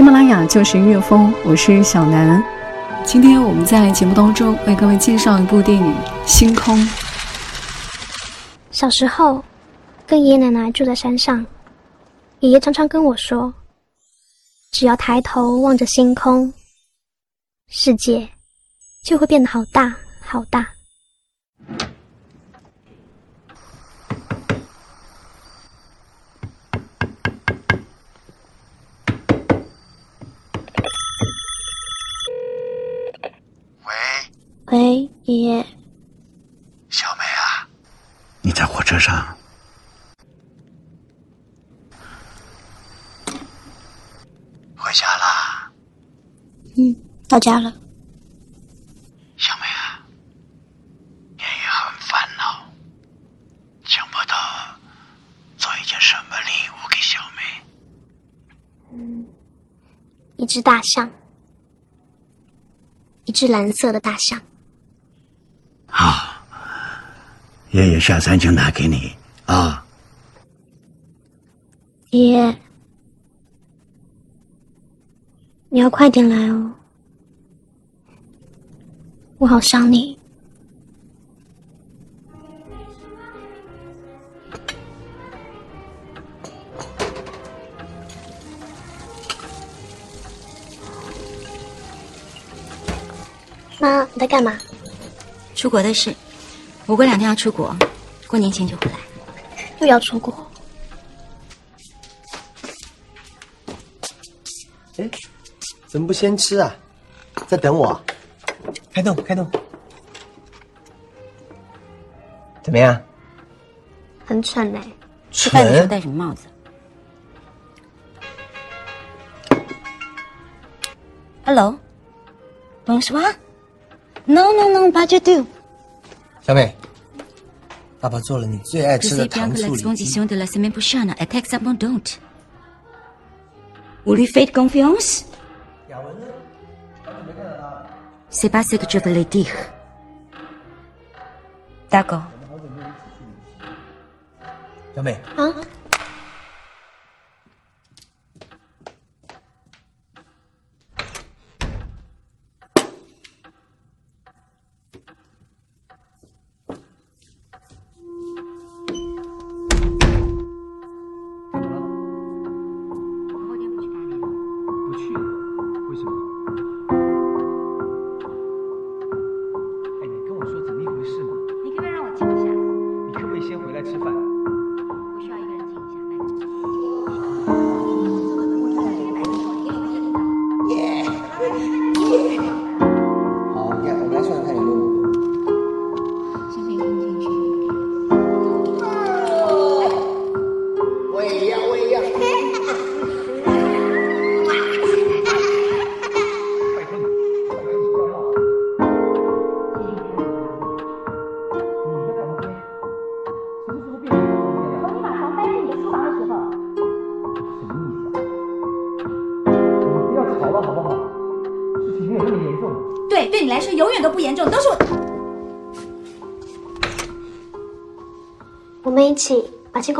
喜马拉雅就是音乐风，我是小南。今天我们在节目当中为各位介绍一部电影《星空》。小时候，跟爷爷奶奶住在山上，爷爷常常跟我说：“只要抬头望着星空，世界就会变得好大好大。”喂，爷爷。小梅啊，你在火车上？回家啦？嗯，到家了。小梅啊，爷爷很烦恼，想不到做一件什么礼物给小梅。嗯，一只大象，一只蓝色的大象。好，爷爷下山就拿给你啊。爷爷，你要快点来哦，我好想你。妈，你在干嘛？出国的事，我过两天要出国，过年前就回来。又要出国？哎，怎么不先吃啊？在等我？开动，开动。怎么样？很蠢嘞！吃饭的时候戴什么帽子？Hello，Bonsoir。No no no, pas du tout。小美，爸爸做了你最爱吃的糖醋里脊。Vous lui faites confiance? C'est pas ce que je voulais dire. D'accord. 小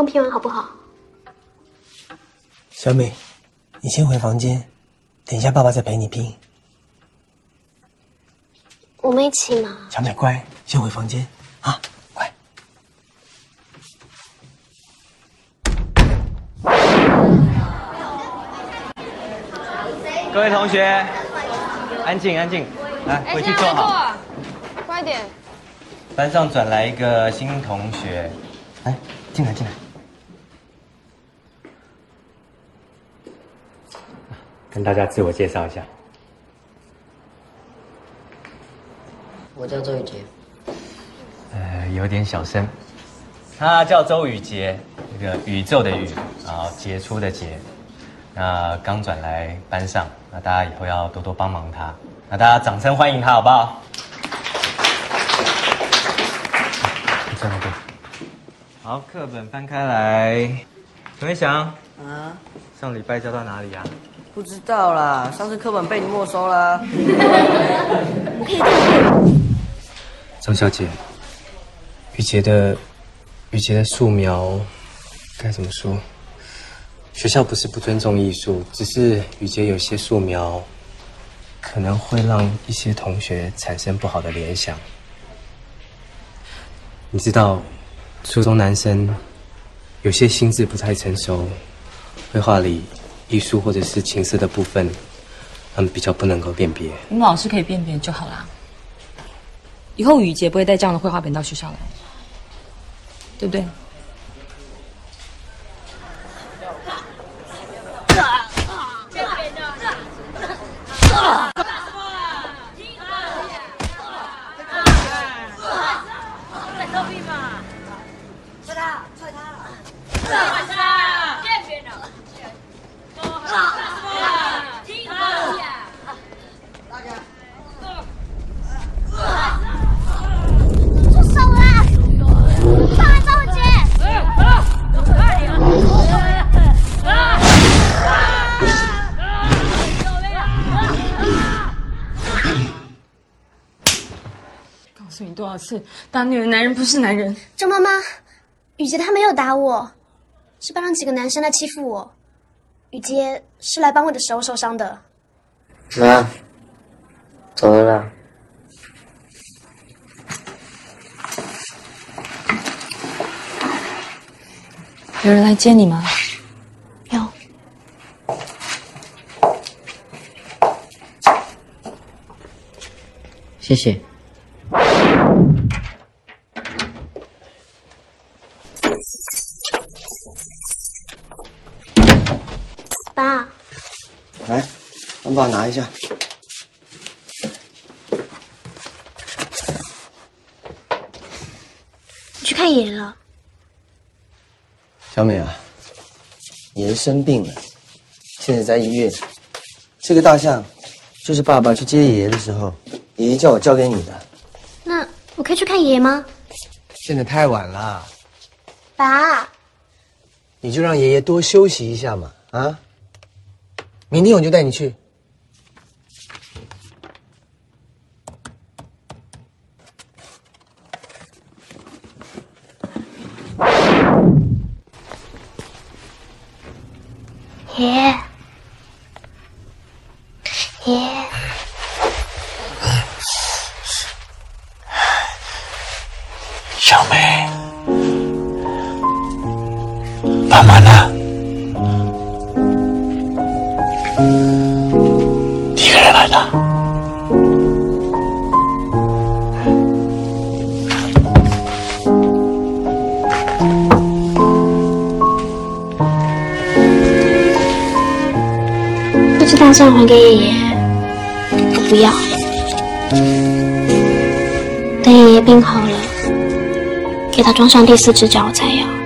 把星空拼完好不好？小美，你先回房间，等一下爸爸再陪你拼。我们一起嘛。小美乖，先回房间啊，乖。各位同学，安静安静，来回去坐好。快点。班上转来一个新同学。来，进来进来，跟大家自我介绍一下。我叫周宇杰。呃，有点小声。他叫周宇杰，那个宇宙的宇，然后杰出的杰。那刚转来班上，那大家以后要多多帮忙他。那大家掌声欢迎他，好不好？这样对。好，课本翻开来。陈伟翔，啊，上礼拜教到哪里啊？不知道啦，上次课本被你没收啦。张小姐，雨杰的雨杰的素描该怎么说？学校不是不尊重艺术，只是雨杰有些素描可能会让一些同学产生不好的联想。你知道，初中男生有些心智不太成熟，绘画里艺术或者是情色的部分，他们比较不能够辨别。我们老师可以辨别就好啦。以后雨洁不会带这样的绘画本到学校来，对不对？打女人男人不是男人。周妈妈，雨杰他没有打我，是班上几个男生来欺负我。雨杰是来帮我的时候受伤的。妈，走了。有人来接你吗？有，谢谢。爸，来，帮爸拿一下。你去看爷爷了。小美啊，爷爷生病了，现在在医院。这个大象就是爸爸去接爷爷的时候，爷爷叫我交给你的。那我可以去看爷爷吗？现在太晚了，爸，你就让爷爷多休息一下嘛，啊？明天我就带你去。爷爷，爷爷，小梅，爸妈呢？给爷爷，我不要。等爷爷病好了，给他装上第四只脚我才要。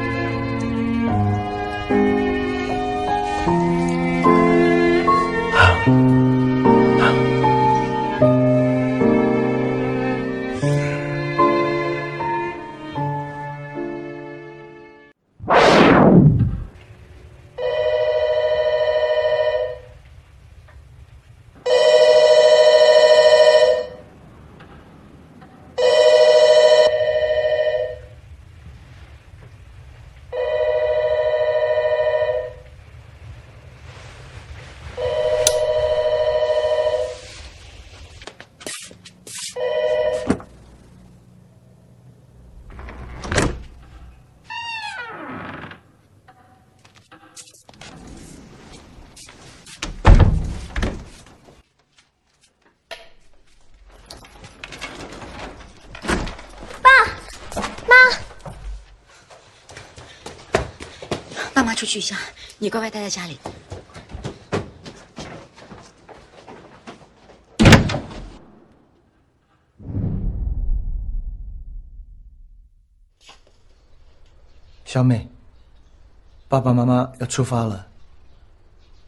妈出去一下，你乖乖待在家里。小美，爸爸妈妈要出发了，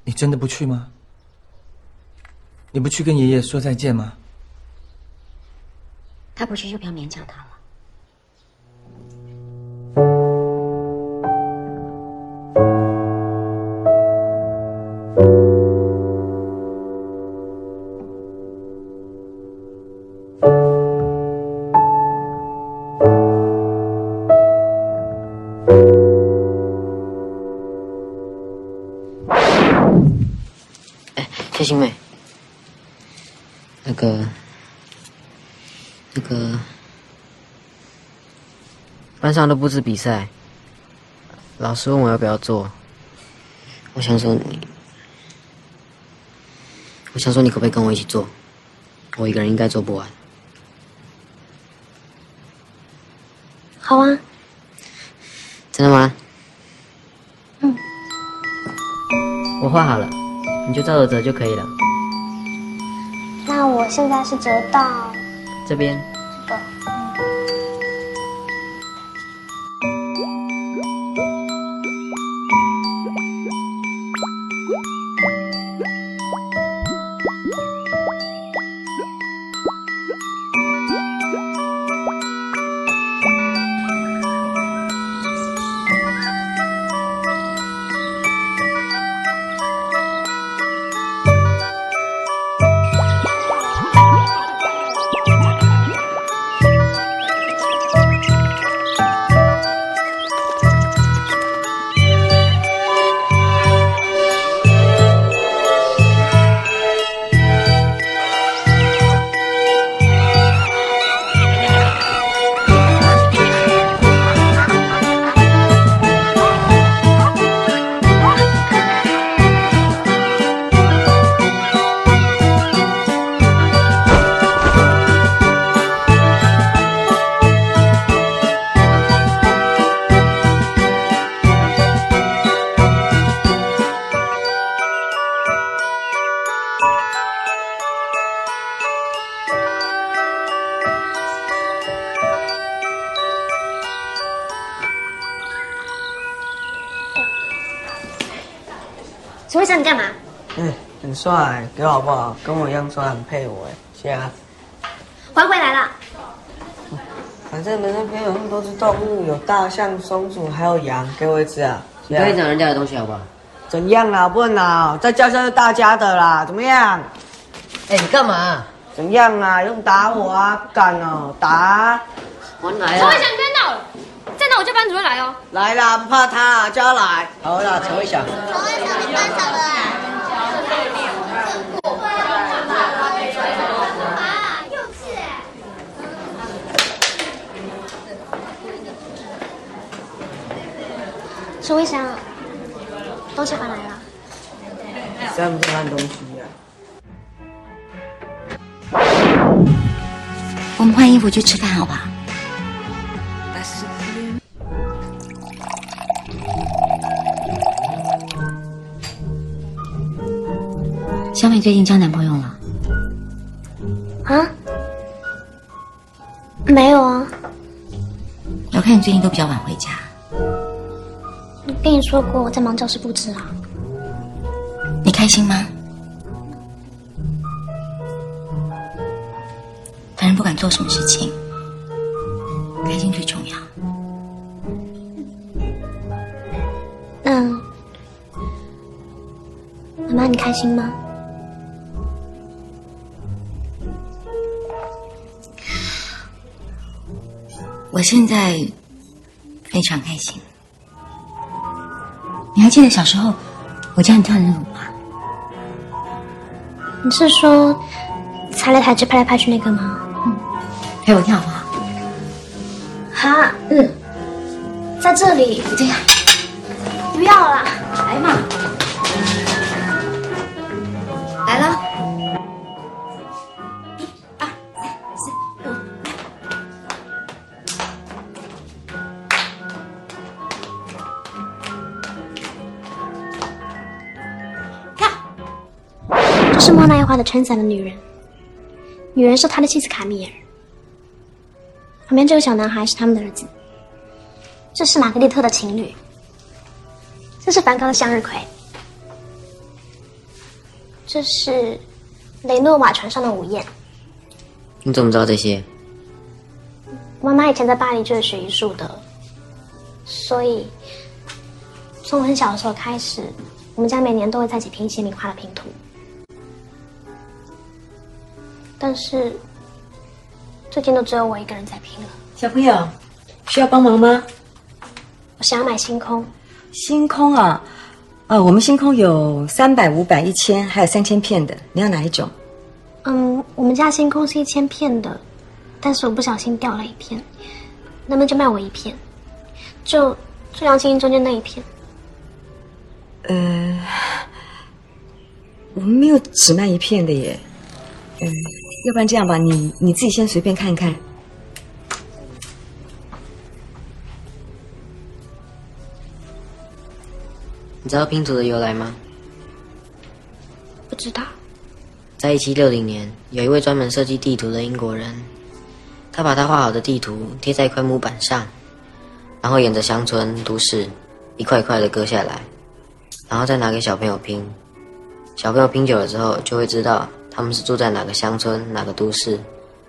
你真的不去吗？你不去跟爷爷说再见吗？他不去就不要勉强他了。上都布置比赛，老师问我要不要做，我想说你，我想说你可不可以跟我一起做？我一个人应该做不完。好啊，真的吗？嗯，我画好了，你就照着折就可以了。那我现在是折到这边，帅，给我好不好？跟我一样帅，很配我哎。谢啊。还回来了。反正你们那边有那么多只动物，有大象、松鼠，还有羊，给我一只啊。你可以讲人家的东西好不好？怎样啊？不能拿，在教室是大家的啦，怎么样？哎，你干嘛？怎样啊？用打我啊？不敢哦，打啊！我来陈慧祥，你别闹了，再闹我叫班主任来哦。来啦，不怕他，叫他来。好啦，陈慧祥。陈慧祥，你班长的啊。陈慧祥，东西还来了。在不在看东西呀、我们换衣服去吃饭，好不好？小美最近交男朋友了？啊？没有啊，我看你最近都比较晚回家，我跟你说过我在忙教室布置啊。你开心吗？反正不管做什么事情，开心最重要。那妈妈，你开心吗？我现在非常开心。你还记得小时候我教你跳的那舞吗？你是说踩来踩去、拍来拍去那个吗？嗯陪我跳好不好？好，嗯，在这里。这样，不要啦，来嘛，的撑伞的女人，女人是他的妻子卡米尔。旁边这个小男孩是他们的儿子。这是玛格丽特的情侣。这是梵高的向日葵。这是雷诺瓦船上的午宴。你怎么知道这些？妈妈以前在巴黎就是学艺术的，所以从我很小的时候开始，我们家每年都会在一起拼一些名画的拼图。但是最近都只有我一个人在拼了。小朋友，需要帮忙吗？我想要买星空。星空啊，呃，我们星空有三百、五百、一千，还有三千片的，你要哪一种？嗯，我们家星空是一千片的，但是我不小心掉了一片，能不能就卖我一片？就最亮晶晶中间那一片。呃，我们没有只卖一片的耶。嗯，要不然这样吧，你你自己先随便看一看。你知道拼图的由来吗？不知道。在一七六零年，有一位专门设计地图的英国人，他把他画好的地图贴在一块木板上，然后沿着乡村、都市一块一块的割下来，然后再拿给小朋友拼。小朋友拼久了之后，就会知道他们是住在哪个乡村、哪个都市，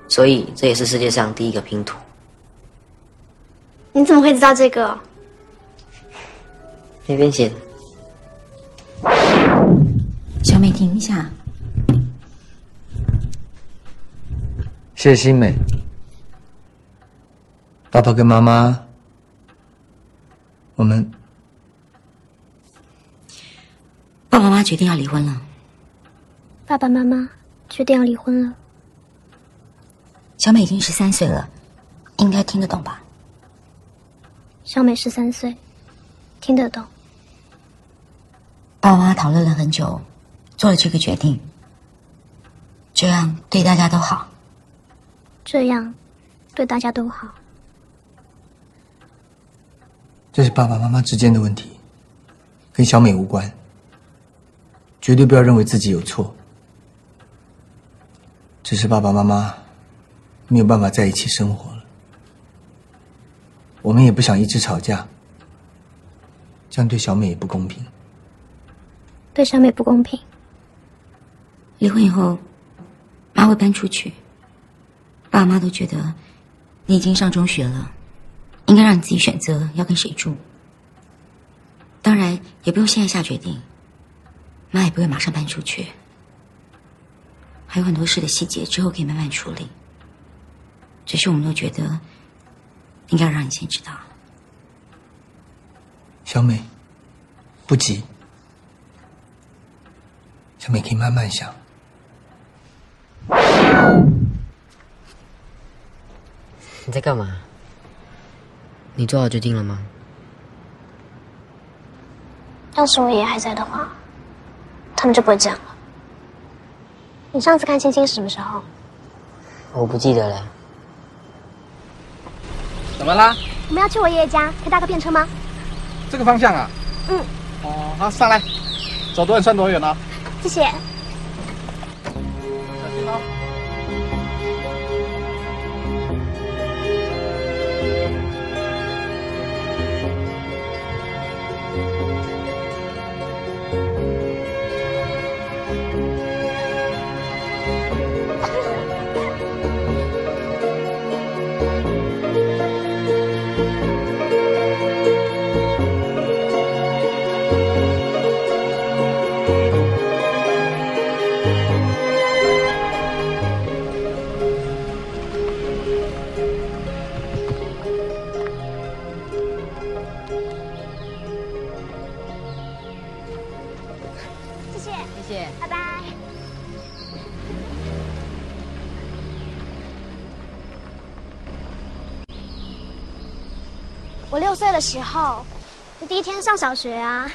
所以这也是世界上第一个拼图。你怎么会知道这个？那边写的。小美，停一下。谢谢新美。爸爸跟妈妈，我们爸爸妈妈决定要离婚了。爸爸妈妈决定要离婚了。小美已经十三岁了，应该听得懂吧？小美十三岁，听得懂。爸爸妈妈讨论了很久，做了这个决定，这样对大家都好。这样对大家都好。这是爸爸妈妈之间的问题，跟小美无关。绝对不要认为自己有错，只是爸爸妈妈没有办法在一起生活了。我们也不想一直吵架，这样对小美也不公平。对小美不公平。离婚以后，妈会搬出去。爸妈都觉得你已经上中学了，应该让你自己选择要跟谁住。当然，也不用现在下决定。妈也不会马上搬出去，还有很多事的细节之后可以慢慢处理。只是我们都觉得应该让你先知道。小美，不急，小美可以慢慢想。你在干嘛？你做好决定了吗？要是我爷爷还在的话，他们就不会这样了。你上次看星星是什么时候？我不记得了。怎么啦？我们要去我爷爷家，可以搭个便车吗？这个方向啊？嗯。哦，好，上来。走多远算多远啊？谢谢。六岁的时候，第一天上小学啊，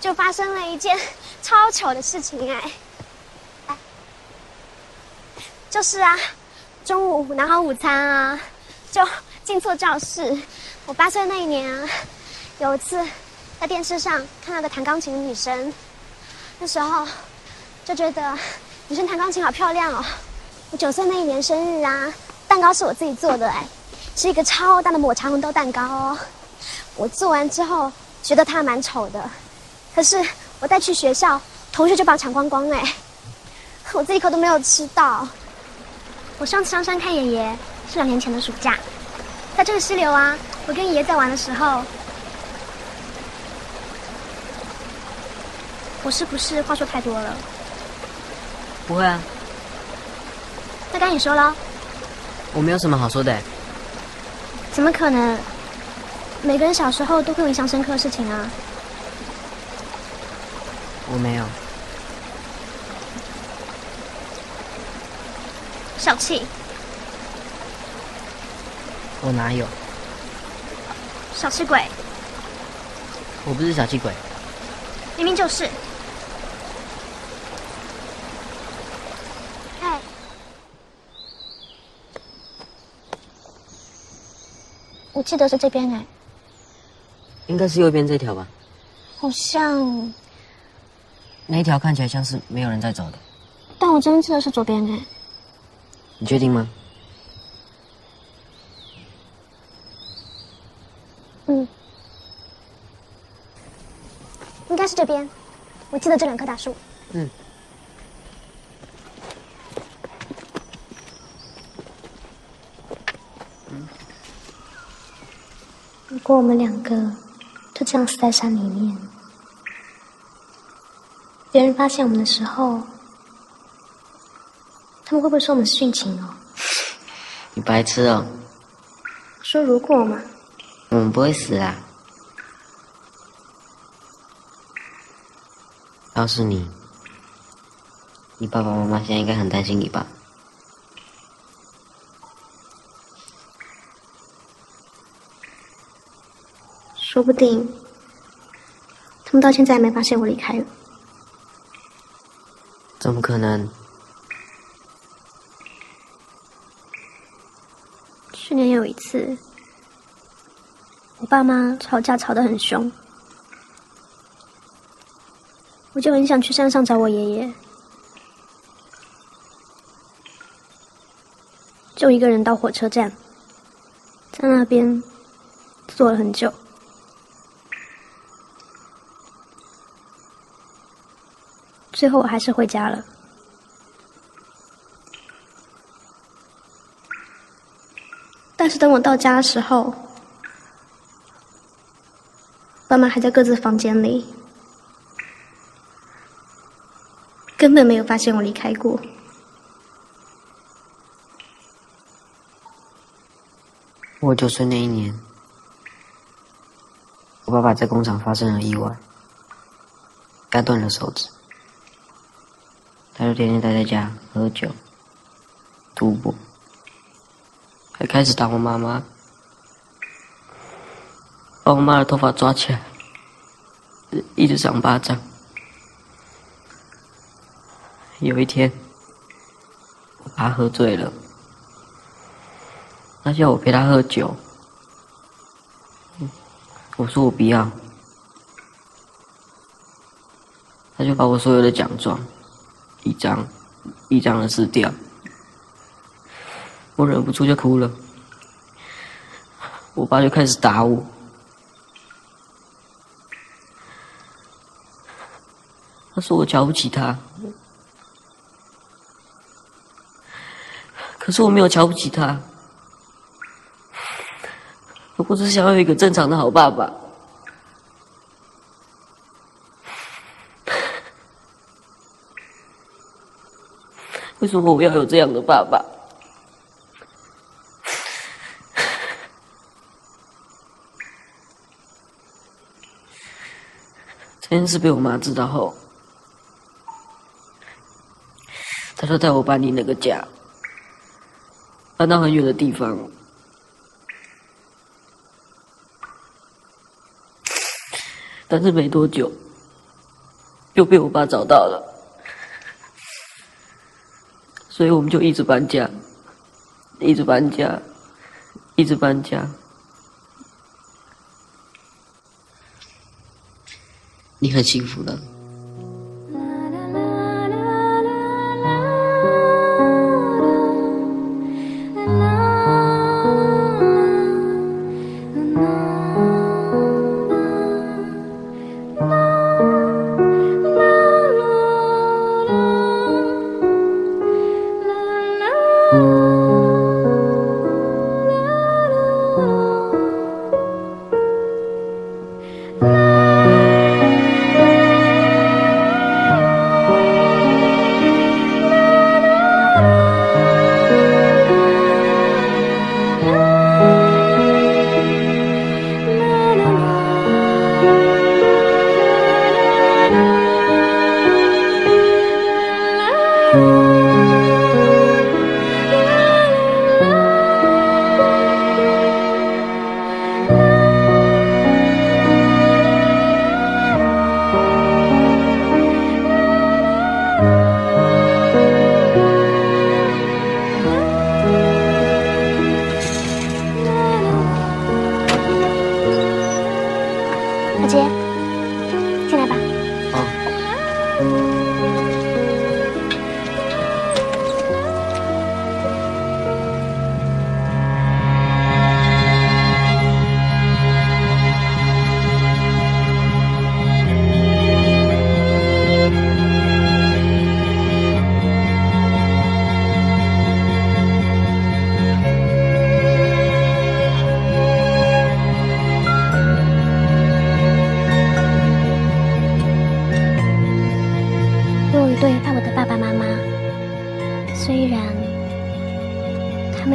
就发生了一件 超糗的事情哎，就是啊，中午拿好午餐啊，就进错教室。我八岁那一年啊，有一次在电视上看到个弹钢琴的女生，那时候就觉得女生弹钢琴好漂亮哦。我九岁那一年生日啊，蛋糕是我自己做的哎。是一个超大的抹茶红豆蛋糕哦，我做完之后觉得它蛮丑的，可是我带去学校，同学就把我抢光光哎。我这一口都没有吃到。我上次上山看爷爷是两年前的暑假，在这个溪流啊，我跟爷爷在玩的时候，我是不是话说太多了？不会啊，那该你说了。我没有什么好说的。怎么可能？每个人小时候都会有印象深刻的事情啊。我没有。小气。我哪有？小气鬼。我不是小气鬼。明明就是。哎。我记得是这边哎。应该是右边这条吧。好像。那一条看起来像是没有人在走的。但我真的记得是左边哎。你确定吗？嗯，应该是这边。我记得这两棵大树。嗯。如果我们两个就这样死在山里面，别人发现我们的时候。他们会不会说我们殉情哦？你白痴哦！说如果嘛？我们不会死啊！要是你，你爸爸妈妈现在应该很担心你吧？说不定，他们到现在还没发现我离开了。怎么可能？去年有一次，我爸妈吵架吵得很凶，我就很想去山上找我爷爷，就一个人到火车站，在那边坐了很久，最后我还是回家了。但是等我到家的时候，爸妈还在各自房间里，根本没有发现我离开过。我九岁那一年，我爸爸在工厂发生了意外，压断了手指，他就天天待在家喝酒、赌博。还开始打我妈妈，把我妈的头发抓起来，一直赏巴掌。有一天，我爸喝醉了，他叫我陪他喝酒，我说我不要，他就把我所有的奖状一张一张的撕掉。我忍不住就哭了，我爸就开始打我，他说我瞧不起他，可是我没有瞧不起他，我只是想要一个正常的好爸爸，为什么我要有这样的爸爸？这件事被我妈知道后，她说带我搬离那个家，搬到很远的地方。但是没多久，又被我爸找到了，所以我们就一直搬家，一直搬家，一直搬家。你很幸福的。Música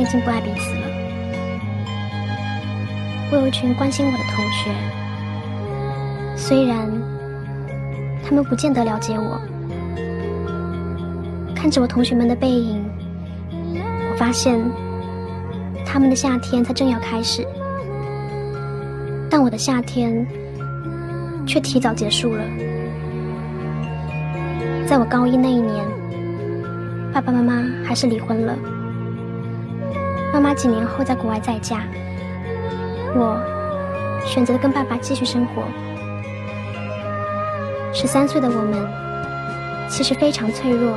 已经不爱彼此了，我有一群关心我的同学，虽然他们不见得了解我，看着我同学们的背影，我发现他们的夏天才正要开始，但我的夏天却提早结束了。在我高一那一年，爸爸妈妈还是离婚了。妈妈几年后在国外再嫁，我选择了跟爸爸继续生活。十三岁的我们其实非常脆弱，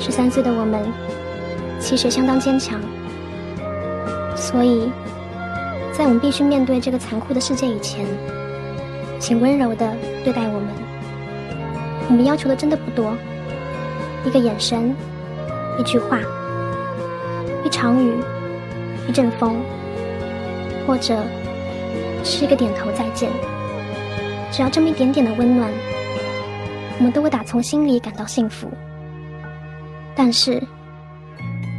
十三岁的我们其实相当坚强。所以，在我们必须面对这个残酷的世界以前，请温柔的对待我们。我们要求的真的不多，一个眼神，一句话，一场雨，一阵风，或者是一个点头再见。只要这么一点点的温暖，我们都会打从心里感到幸福。但是，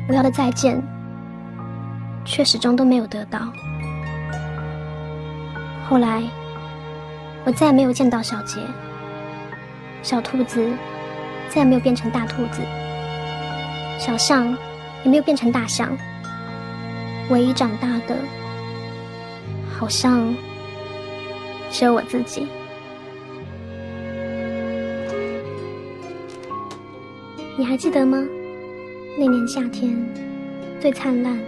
我要的再见，却始终都没有得到。后来，我再也没有见到小杰。小兔子再也没有变成大兔子，小象也没有变成大象。唯一长大的，好像只有我自己。你还记得吗？那年夏天，最灿烂、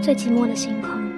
最寂寞的星空。